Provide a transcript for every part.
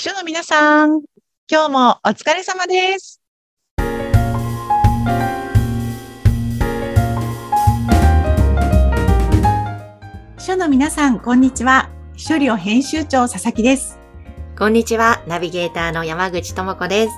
秘書の皆さん、今日もお疲れ様です。秘書の皆さん、こんにちは。秘書寮編集長佐々木です。こんにちは。ナビゲーターの山口智子で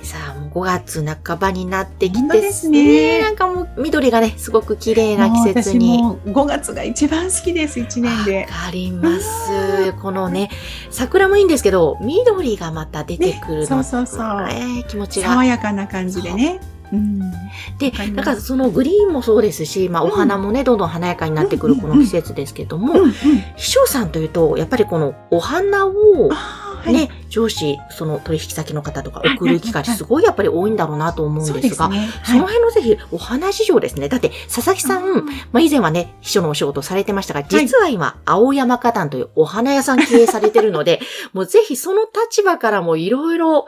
す。さあ、もう5月半ばになってきて本当ですねなんか緑がね、すごく綺麗な季節に。もう私も5月が一番好きです、1年でわ。かります。このね、桜もいいんですけど、緑がまた出てくるの、ねそうそうそうえー気持ちが。爽やかな感じでね。うん。で、だからそのグリーンもそうですし、まあお花もね、どんどん華やかになってくるこの季節ですけども、うんうん。秘書さんというと、やっぱりこのお花を、あーはいね、上司、その取引先の方とか送る機会すごいやっぱり多いんだろうなと思うんでが、ですすね。その辺のぜひお話事情ですね。だって、佐々木さん、うんまあ、以前はね、秘書のお仕事をされてましたが、実は今、青山花壇というお花屋さん経営されてるので、もうぜひその立場からもいろいろ、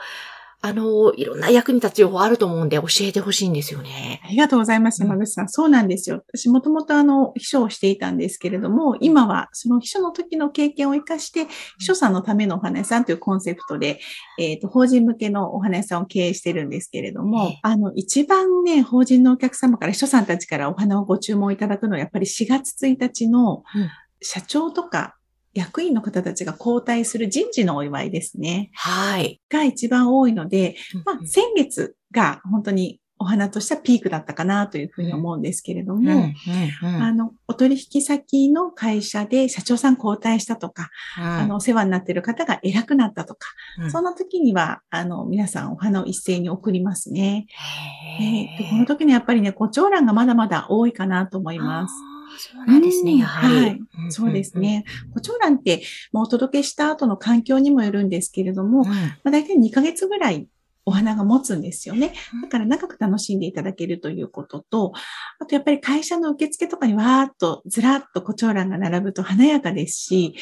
あの、いろんな役に立つ情報あると思うんで教えてほしいんですよね。ありがとうございます、うん山口さん。そうなんですよ。私もともとあの、秘書をしていたんですけれども、今はその秘書の時の経験を生かして、秘書さんのためのお花屋さんというコンセプトで、えっ、と、法人向けのお花屋さんを経営してるんですけれどえもえ、あの、一番ね、法人のお客様から、秘書さんたちからお花をご注文いただくのは、やっぱり4月1日のうん社長とか役員の方たちが交代する人事のお祝いですね。はい。が一番多いので、まあう、ん先月が本当にお花としてはピークだったかなというふうに思うんですけれども、うんうんうんあの、お取引先の会社で社長さん交代したとか、あの、お世話になっている方が偉くなったとか、うんそんな時には、あの、皆さんお花を一斉に送りますね。へえーでこの時にやっぱりね、胡蝶蘭がまだまだ多いかなと思います。そうなんですね、うんやはり。はいそうです。ね。胡蝶蘭って、まあ、お届けした後の環境にもよるんですけれども、まあ、大体2ヶ月ぐらいお花が持つんですよねうん。だから長く楽しんでいただけるということと、あとやっぱり会社の受付とかにわーっとずらっと胡蝶蘭が並ぶと華やかですし、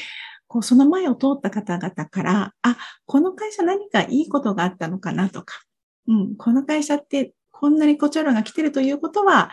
こうその前を通った方々から、あ、この会社何かいいことがあったのかなとか、うん、この会社ってこんなに胡蝶蘭が来てるということは、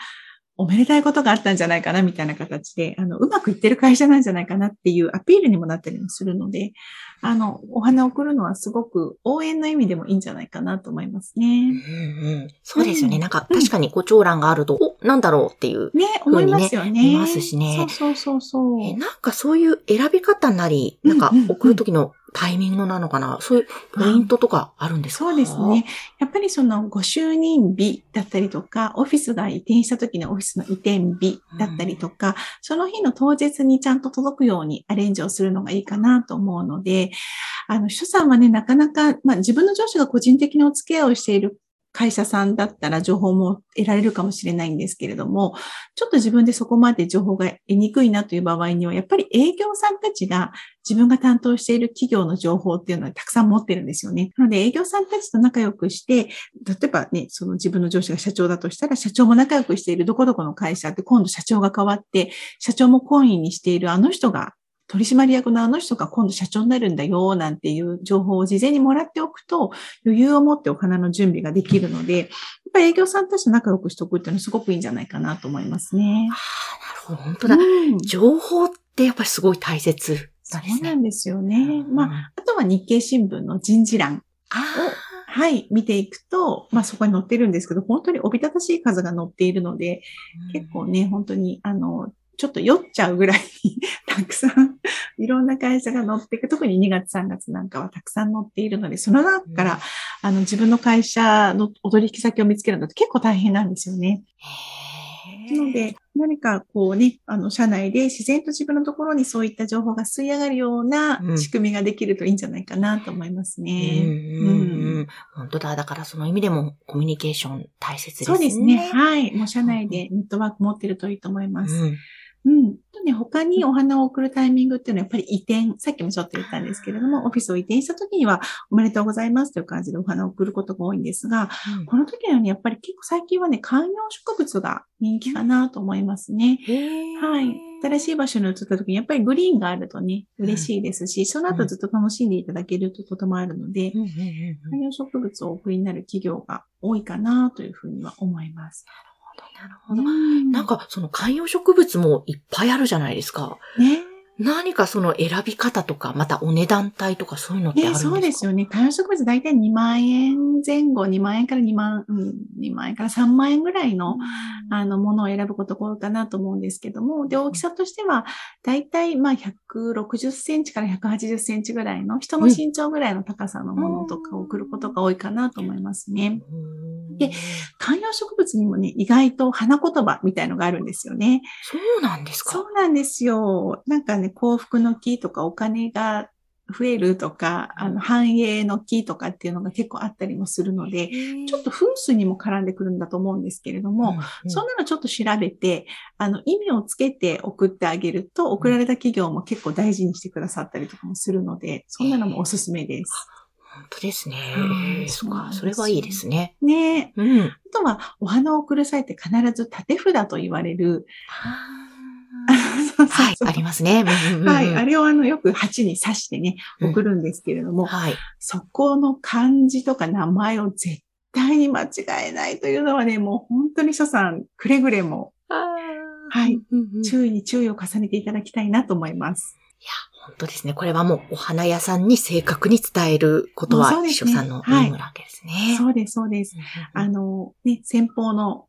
おめでたいことがあったんじゃないかなみたいな形で、あの、うまくいってる会社なんじゃないかなっていうアピールにもなったりもするので、あの、お花を送るのはすごく応援の意味でもいいんじゃないかなと思いますね。うんうんそうですよね。うんなんか、確かに胡蝶蘭があると、お、なんだろうっていう。ね、思いますよね。見ますしねそうそうそうそう。えなんかそういう選び方なり、なんかうんうんうん送る時のタイミングなのかな、そういうポイントとかあるんですか？そうですね。。やっぱりそのご就任日だったりとか、オフィスが移転した時のオフィスの移転日だったりとか、その日の当日にちゃんと届くようにアレンジをするのがいいかなと思うので、あの、秘書さんはね、なかなか、まあ自分の上司が個人的なお付き合いをしている会社さんだったら情報も得られるかもしれないんですけれども、ちょっと自分でそこまで情報が得にくいなという場合には、やっぱり営業さんたちが自分が担当している企業の情報っていうのはたくさん持ってるんですよね。なので営業さんたちと仲良くして、例えばね、その自分の上司が社長だとしたら、社長も仲良くしているどこどこの会社って今度社長が変わって、社長も懇意にしているあの人が、取締役のあの人が今度社長になるんだよ、なんていう情報を事前にもらっておくと、余裕を持ってお花の準備ができるので、やっぱり営業さんたちと仲良くしておくっていうのはすごくいいんじゃないかなと思いますねあ。あ、なるほど。本当だ。うん情報ってやっぱりすごい大切ね。そうなんですよね。まあ、あ、あとは日経新聞の人事欄あはい、見ていくと、まあそこに載ってるんですけど、本当におびただしい数が載っているので、ー結構ね、本当に、あの、ちょっと酔っちゃうぐらいに たくさん、いろんな会社が載っていく、特に2月3月なんかはたくさん載っているので、その中から、うんあの、自分の会社のお取引先を見つけるのって結構大変なんですよね。なので、何かこうね、あの、社内で自然と自分のところにそういった情報が吸い上がるようなうん仕組みができるといいんじゃないかなと思いますうんね。うんうん本当だ。だからその意味でもコミュニケーション大切ですね。そうですね。はい。もう社内でネットワーク持ってるといいと思います。うんうん。とね、他にお花を送るタイミングっていうのはやっぱり移転、さっきもちょっと言ったんですけれども、オフィスを移転した時にはおめでとうございますという感じでお花を送ることが多いんですが、この時のようにやっぱり結構最近はね、観葉植物が人気かなと思いますね。はい。新しい場所に移った時にやっぱりグリーンがあるとね、嬉しいですし、その後ずっと楽しんでいただけるととてもあるので、うんうんうんうん観葉植物をお送りになる企業が多いかなというふうには思います。なるほど。うんなんか、その観葉植物もいっぱいあるじゃないですか。ね。何かその選び方とか、またお値段帯とかそういうのってあるんですか、そうですよね。観葉植物大体2万円前後、2万円から2万、うん、2万円から3万円ぐらいの、あの、ものを選ぶことが多いかなと思うんですけども、で、大きさとしては、大体、まあ、160センチから180センチぐらいの、人の身長ぐらいの高さのものとかを送ることが多いかなと思いますね。で、観葉植物にもね、意外と花言葉みたいのがあるんですよね。そうなんですか？そうなんですよ。なんかね、幸福の木とかお金が増えるとか、あの、繁栄の木とかっていうのが結構あったりもするので、ちょっと風水にも絡んでくるんだと思うんですけれども、うんうん、そんなのちょっと調べて、あの、意味をつけて送ってあげると、送られた企業も結構大事にしてくださったりとかもするので、そんなのもおすすめです。本当ですね。そうか、それはいいですね。ねうん。あとは、お花を送る際って必ず縦札と言われる、はい、ありますね。はい、あれをあの、よく鉢に刺してね、送るんですけれども、はい。そこの漢字とか名前を絶対に間違えないというのはね、もう本当に所さん、くれぐれも、はい、注意に注意を重ねていただきたいなと思います。いや、本当ですね。これはもうお花屋さんに正確に伝えることは、秘書さんの任務なわけですね。そうです、そうです。あの、ね、先方の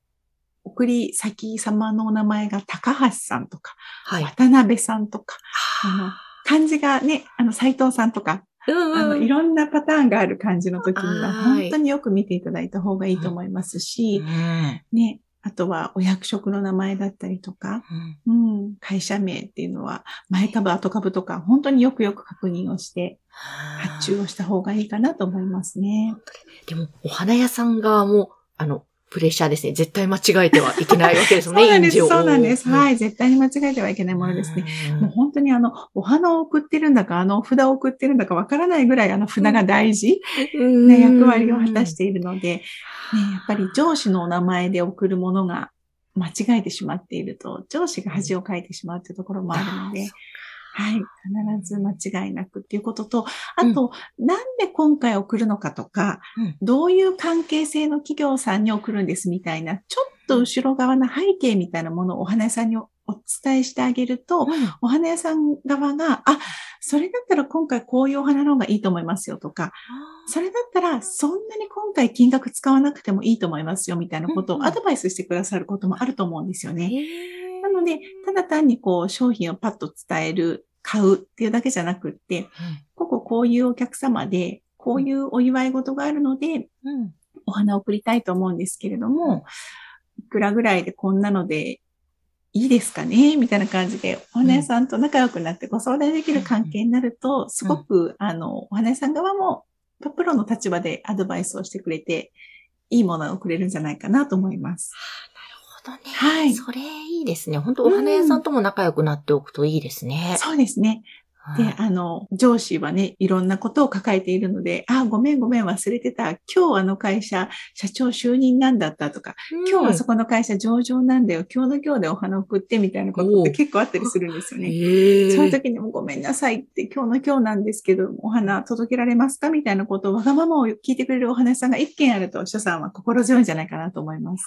送り先様のお名前が高橋さんとか、はい、渡辺さんとか、あ。の、漢字がね、あの、斎藤さんとか、うんうん、あの、いろんなパターンがある漢字の時には、本当によく見ていただいた方がいいと思いますし、うん、ね、あとはお役職の名前だったりとか、うん、うん、会社名っていうのは、前株、後株とか、本当によくよく確認をして、発注をした方がいいかなと思いますね。でも、お花屋さん側も、あの、プレッシャーですね。絶対間違えてはいけないわけですね。そうなんです。そうなんです。はい。絶対に間違えてはいけないものですね。もう本当にあの、お花を送ってるんだか、あの、札を送ってるんだかわからないぐらいあの札が大事な役割を果たしているので、ね、やっぱり上司のお名前で送るものが間違えてしまっていると、上司が恥をかいてしまうというところもあるので、はい。必ず間違いなくっていうことと、あと、うん、なんで今回送るのかとか、うん、どういう関係性の企業さんに送るんですみたいな、ちょっと後ろ側の背景みたいなものをお花屋さんにお伝えしてあげると、うん、お花屋さん側が、あ、それだったら今回こういうお花の方がいいと思いますよとか、それだったらそんなに今回金額使わなくてもいいと思いますよみたいなことをアドバイスしてくださることもあると思うんですよね。なので、ただ単にこう商品をパッと伝える買うっていうだけじゃなくって、うん、こここういうお客様で、こういうお祝い事があるので、うん、お花を送りたいと思うんですけれども、いくらぐらいでこんなのでいいですかね？みたいな感じで、お花屋さんと仲良くなってご相談できる関係になると、すごく、あの、お花屋さん側も、プロの立場でアドバイスをしてくれて、いいものをくれるんじゃないかなと思います。ほどね。はい。それいいですね。本当お花屋さんとも仲良くなっておくといいですね。うん、そうですね。で、あの、上司はね、いろんなことを抱えているので、あ、ごめんごめん忘れてた。今日あの会社、社長就任なんだったとか、うん、今日はそこの会社上場なんだよ。今日の今日でお花送ってみたいなことって結構あったりするんですよね。そういう時にもごめんなさいって、今日の今日なんですけど、お花届けられますかみたいなことをわがままを聞いてくれるお花屋さんが一件あると、所さんは心強いんじゃないかなと思います。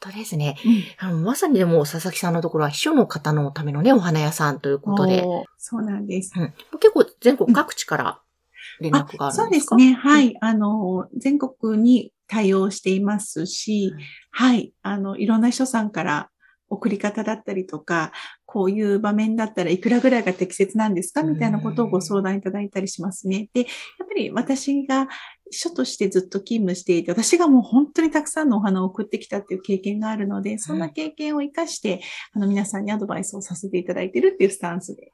当ですね。うん、あのまさにでも佐々木さんのところは秘書の方のためのね、お花屋さんということで。そうなんです、うん。結構全国各地から連絡があるんですか、うん、そうですね。はい。あの、全国に対応していますし、はい。あの、いろんな秘書さんから送り方だったりとか、こういう場面だったらいくらぐらいが適切なんですかみたいなことをご相談いただいたりしますね。で、やっぱり私が書としてずっと勤務していて、私がもう本当にたくさんのお花を送ってきたっていう経験があるので、そんな経験を活かして、あの皆さんにアドバイスをさせていただいているっていうスタンスで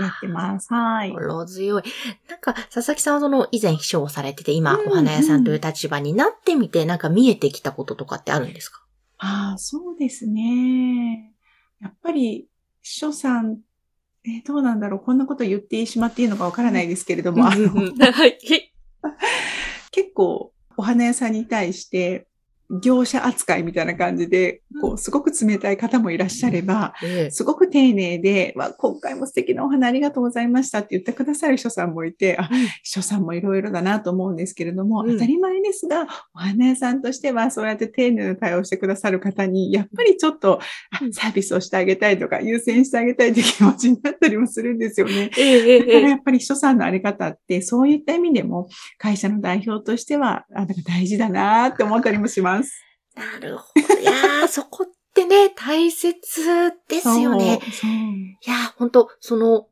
やってます。はい。心強い。なんか、佐々木さんはその以前秘書をされてて、今、お花屋さんという立場になってみて、なんか見えてきたこととかってあるんですか？ああ、そうですね。やっぱり、秘書さん、えどうなんだろうこんなこと言ってしまっていいのかわからないですけれども、あの、はい。結構お花屋さんに対して、業者扱いみたいな感じで、こう、すごく冷たい方もいらっしゃれば、ええ。すごく丁寧で、わ今回も素敵なお花ありがとうございましたって言ってくださる秘書さん。もいて、あ、秘書さんもいろいろだなと思うんですけれども、うん。当たり前ですが、お花屋さんとしてはそうやって丁寧な対応してくださる方に、やっぱりちょっとサービスをしてあげたいとか、優先してあげたいという気持ちになったりもするんですよね。だからえやっぱり秘書さんのあり方って、そういった意味でも、会社の代表としては、あなんか大事だなって思ったりもします。なるほど。いやー、そこってね、大切ですよね。いやー、本当その、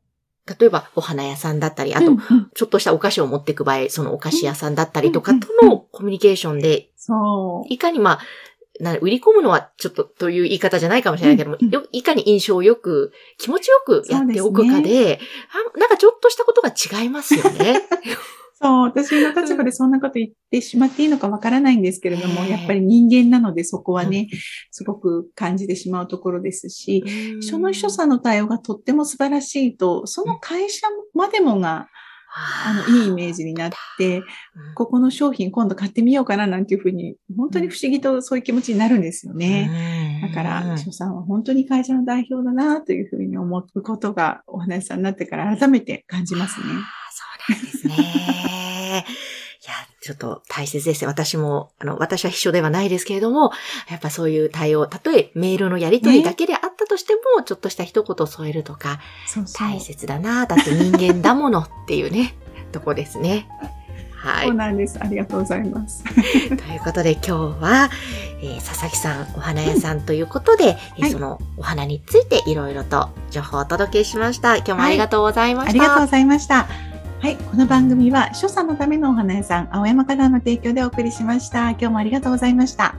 例えばお花屋さんだったり、あと、ちょっとしたお菓子を持っていく場合、そのお菓子屋さんだったりとかとうんのコミュニケーションで、そう。いかにまあ、な売り込むのはちょっとという言い方じゃないかもしれないけども、うんうんよいかに印象をよく、気持ちよくやっておくかで、あなんかちょっとしたことが違いますよね。そう、私の立場でそんなこと言ってしまっていいのかわからないんですけれども、ええやっぱり人間なのでそこはね、すごく感じてしまうところですし、その秘書さんの対応がとっても素晴らしいと、その会社までもが、あの、いいイメージになって、うん。ここの商品今度買ってみようかななんていうふうに、本当に不思議とそういう気持ちになるんですよね。だから、秘書さんは本当に会社の代表だなというふうに思うことがお話しさんになってから改めて感じますね。ですね。いや、ちょっと大切ですよ。私も、あの、私は秘書ではないですけれども、やっぱそういう対応、たとえメールのやり取りだけであったとしても、ちょっとした一言添えるとか、そうそう。大切だなだって人間だものっていうね、とこですね。はそうい。なんです。ありがとうございます。ということで今日は、えー佐々木さん、お花屋さんということで、えーはいそのお花についていろいろと情報をお届けしました。今日もありがとうございました。ありがとうございました。はい。この番組は、所作のためのお花屋さん、青山花壇の提供でお送りしました。今日もありがとうございました。